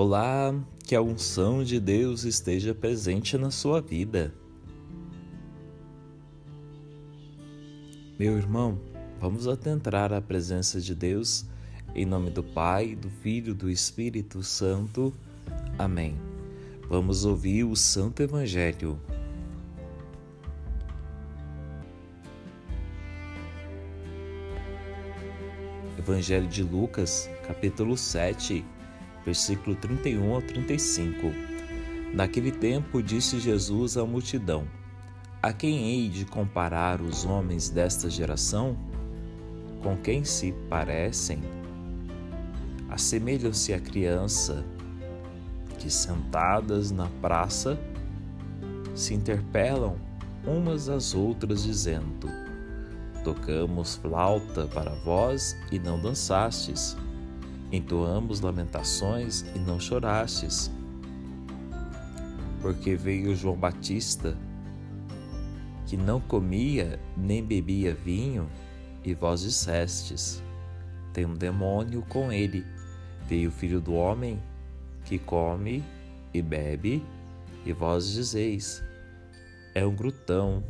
Olá, que a unção de Deus esteja presente na sua vida. Meu irmão, vamos atentrar à presença de Deus em nome do Pai, do Filho do Espírito Santo. Amém. Vamos ouvir o Santo Evangelho. Evangelho de Lucas, capítulo 7 versículo 31 ao 35. Naquele tempo disse Jesus à multidão: A quem hei de comparar os homens desta geração? Com quem se parecem? Assemelham-se a criança que, sentadas na praça, se interpelam umas às outras, dizendo: Tocamos flauta para vós e não dançastes Entoamos lamentações e não chorastes. Porque veio João Batista, que não comia nem bebia vinho, e vós dissestes: Tem um demônio com ele. Veio o filho do homem, que come e bebe, e vós dizeis: É um grutão,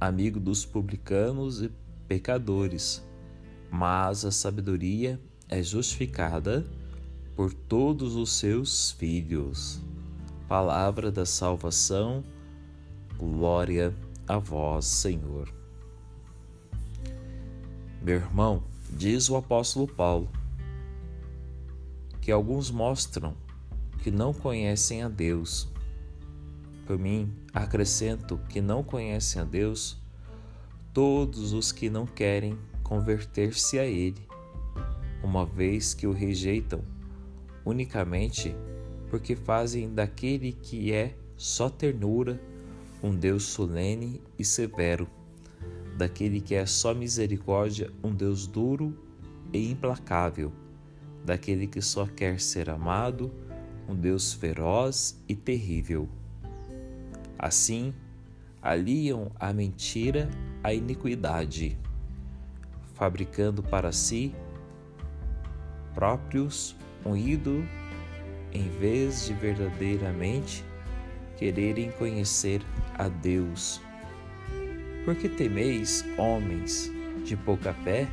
amigo dos publicanos e pecadores. Mas a sabedoria é justificada por todos os seus filhos. Palavra da salvação, glória a vós, Senhor. Meu irmão, diz o apóstolo Paulo, que alguns mostram que não conhecem a Deus. Por mim, acrescento que não conhecem a Deus todos os que não querem converter-se a Ele uma vez que o rejeitam unicamente porque fazem daquele que é só ternura um Deus solene e severo, daquele que é só misericórdia um Deus duro e implacável, daquele que só quer ser amado um Deus feroz e terrível. Assim, aliam a mentira à iniquidade, fabricando para si próprios um ídolo em vez de verdadeiramente quererem conhecer a Deus. Porque temeis, homens de pouca fé?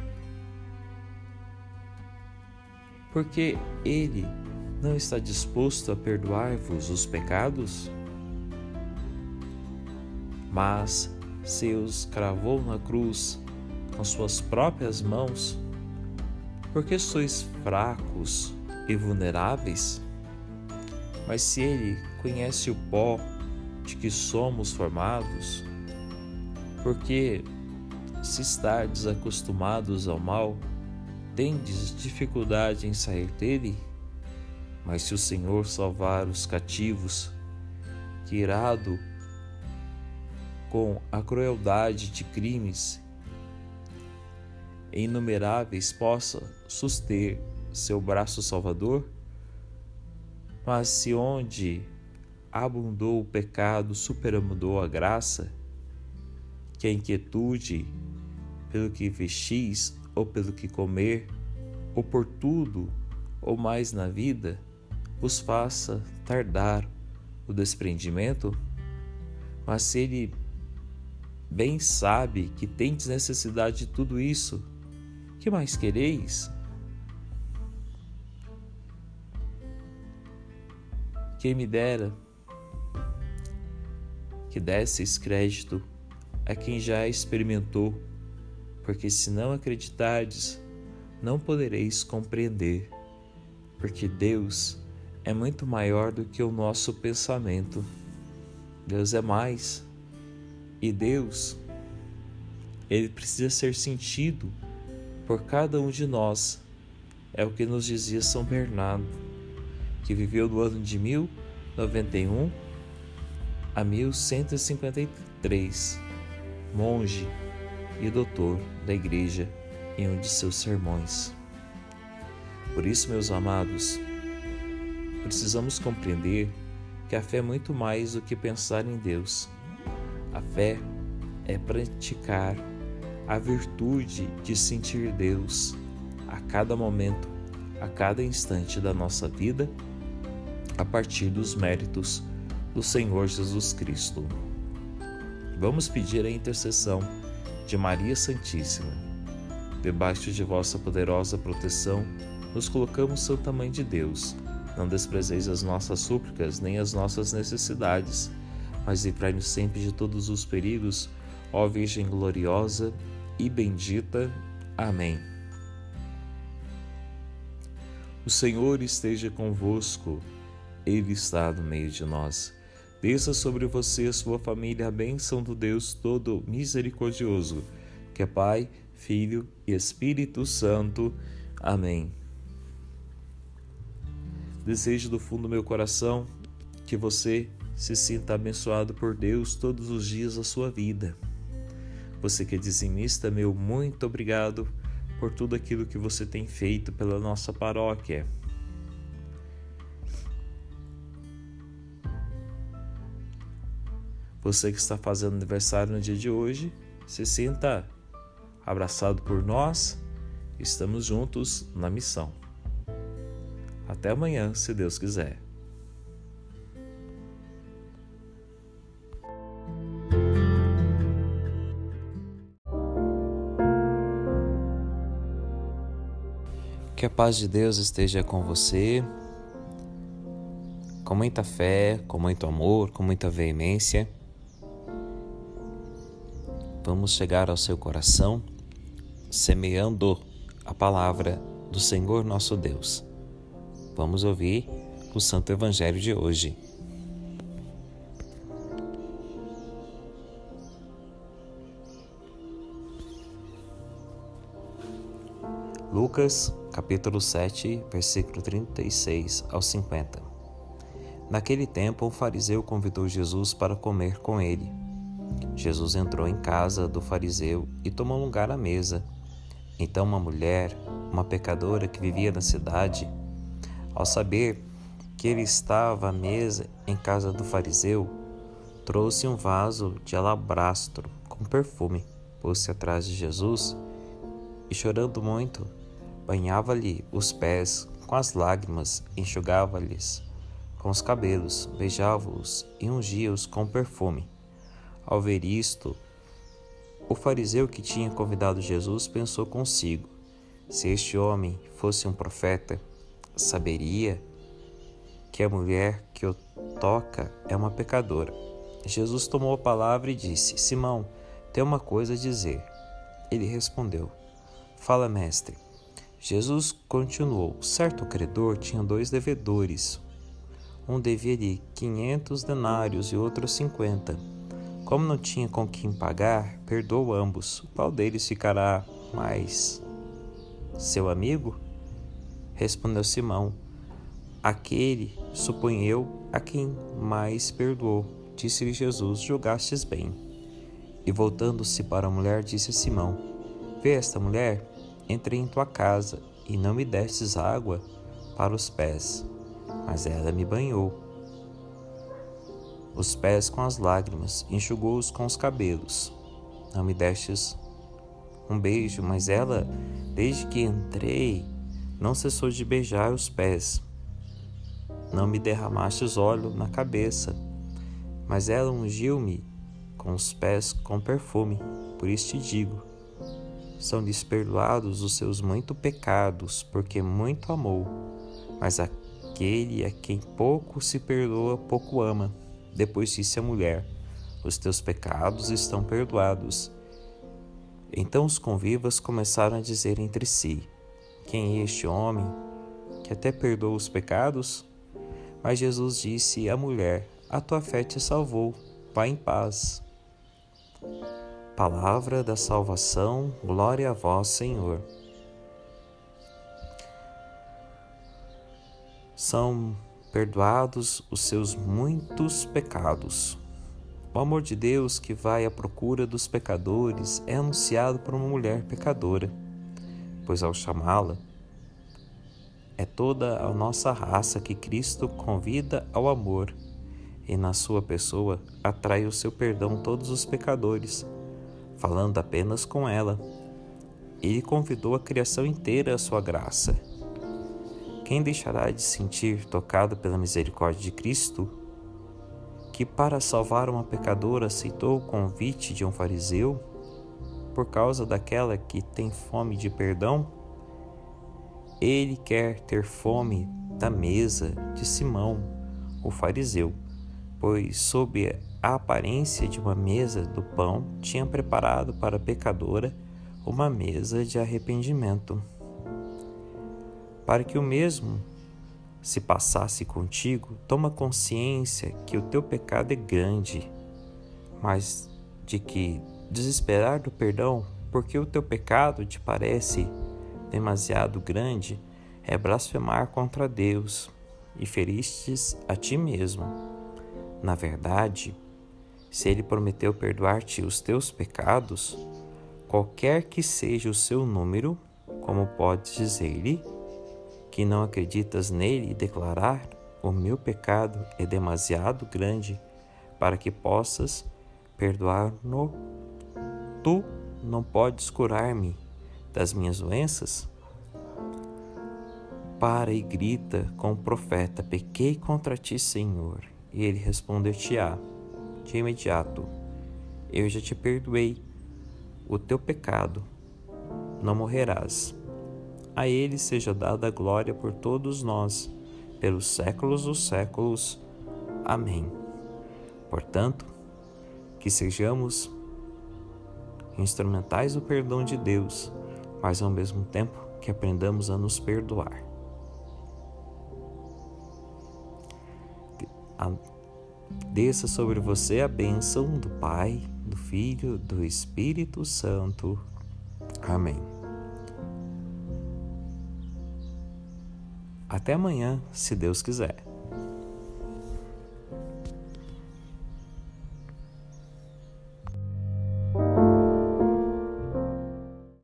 Porque Ele não está disposto a perdoar-vos os pecados? Mas se os cravou na cruz com suas próprias mãos, porque sois fracos e vulneráveis? Mas se Ele conhece o pó de que somos formados, porque se estardes acostumados ao mal, tendes dificuldade em sair dele? Mas se o Senhor salvar os cativos, que irado com a crueldade de crimes inumeráveis possa suster seu braço salvador? Mas se onde abundou o pecado superabundou a graça, que a inquietude pelo que vestis ou pelo que comer, ou por tudo ou mais na vida, vos faça tardar o desprendimento? Mas se ele bem sabe que tendes necessidade de tudo isso, que mais quereis? Quem me dera que desses crédito a quem já experimentou, porque se não acreditardes, não podereis compreender, porque Deus é muito maior do que o nosso pensamento. Deus é mais. E Deus, ele precisa ser sentido por cada um de nós. É o que nos dizia São Bernardo, que viveu do ano de 1091 a 1153, monge e doutor da Igreja em um de seus sermões. Por isso, meus amados, precisamos compreender que a fé é muito mais do que pensar em Deus. A fé é praticar a virtude de sentir Deus a cada momento, a cada instante da nossa vida a partir dos méritos do Senhor Jesus Cristo. Vamos pedir a intercessão de Maria Santíssima. Debaixo de vossa poderosa proteção, nos colocamos, Santa Mãe de Deus. Não desprezeis as nossas súplicas nem as nossas necessidades, mas livrai-nos sempre de todos os perigos, ó Virgem gloriosa e bendita. Amém. O Senhor esteja convosco, Ele está no meio de nós. Desça sobre você e sua família a bênção do Deus Todo Misericordioso, que é Pai, Filho e Espírito Santo. Amém. Desejo do fundo do meu coração que você se sinta abençoado por Deus todos os dias da sua vida. Você que é dizimista, meu muito obrigado por tudo aquilo que você tem feito pela nossa paróquia. Você que está fazendo aniversário no dia de hoje, se sinta abraçado por nós. Estamos juntos na missão. Até amanhã, se Deus quiser. Que a paz de Deus esteja com você, com muita fé, com muito amor, com muita veemência. Vamos chegar ao seu coração semeando a palavra do Senhor nosso Deus. Vamos ouvir o Santo Evangelho de hoje. Lucas, capítulo 7, versículo 36 ao 50. Naquele tempo, um fariseu convidou Jesus para comer com ele. Jesus entrou em casa do fariseu e tomou lugar à mesa. Então, uma mulher, uma pecadora que vivia na cidade, ao saber que ele estava à mesa em casa do fariseu, trouxe um vaso de alabastro com perfume, pôs-se atrás de Jesus e, chorando muito, banhava-lhe os pés com as lágrimas, enxugava-lhes com os cabelos, beijava-os e ungia-os com perfume. Ao ver isto, o fariseu que tinha convidado Jesus pensou consigo: se este homem fosse um profeta, saberia que a mulher que o toca é uma pecadora. Jesus tomou a palavra e disse: Simão, tem uma coisa a dizer. Ele respondeu: Fala, mestre. Jesus continuou: Certo credor tinha dois devedores. Um devia-lhe quinhentos denários e outro cinquenta. Como não tinha com quem pagar, perdoou ambos. Qual deles ficará mais? Seu amigo? Respondeu Simão: Aquele, suponho eu, a quem mais perdoou. Disse-lhe Jesus: Julgastes bem. E voltando-se para a mulher, disse a Simão: Vê esta mulher? Entrei em tua casa e não me destes água para os pés, mas ela me banhou. Os pés com as lágrimas, enxugou-os com os cabelos. Não me destes um beijo, mas ela, desde que entrei, não cessou de beijar os pés. Não me derramastes óleo na cabeça, mas ela ungiu-me com os pés com perfume. Por isso te digo: são desperdoados os seus muito pecados, porque muito amou. Mas aquele a quem pouco se perdoa, pouco ama. Depois disse a mulher: Os teus pecados estão perdoados. Então os convivas começaram a dizer entre si: Quem é este homem que até perdoa os pecados? Mas Jesus disse à mulher: A tua fé te salvou. Vá em paz. Palavra da salvação, glória a vós, Senhor. São perdoados os seus muitos pecados. O amor de Deus que vai à procura dos pecadores é anunciado por uma mulher pecadora, pois ao chamá-la, é toda a nossa raça que Cristo convida ao amor e na sua pessoa atrai o seu perdão todos os pecadores falando apenas com ela. Ele convidou a criação inteira à sua graça. Quem deixará de sentir tocado pela misericórdia de Cristo, que para salvar uma pecadora aceitou o convite de um fariseu, por causa daquela que tem fome de perdão? Ele quer ter fome da mesa de Simão, o fariseu, pois, sob a aparência de uma mesa do pão, tinha preparado para a pecadora uma mesa de arrependimento para que o mesmo se passasse contigo, toma consciência que o teu pecado é grande, mas de que desesperar do perdão, porque o teu pecado te parece demasiado grande, é blasfemar contra Deus e feristes a ti mesmo. Na verdade, se ele prometeu perdoar-te os teus pecados, qualquer que seja o seu número, como pode dizer-lhe, que não acreditas nele e declarar: O meu pecado é demasiado grande para que possas perdoar-no? Tu não podes curar-me das minhas doenças? Para e grita com o profeta: Pequei contra ti, Senhor. E ele responder-te-á de imediato: Eu já te perdoei o teu pecado, não morrerás. A Ele seja dada a glória por todos nós, pelos séculos dos séculos. Amém. Portanto, que sejamos instrumentais do perdão de Deus, mas ao mesmo tempo que aprendamos a nos perdoar. Desça sobre você a bênção do Pai, do Filho, do Espírito Santo. Amém. Até amanhã, se Deus quiser.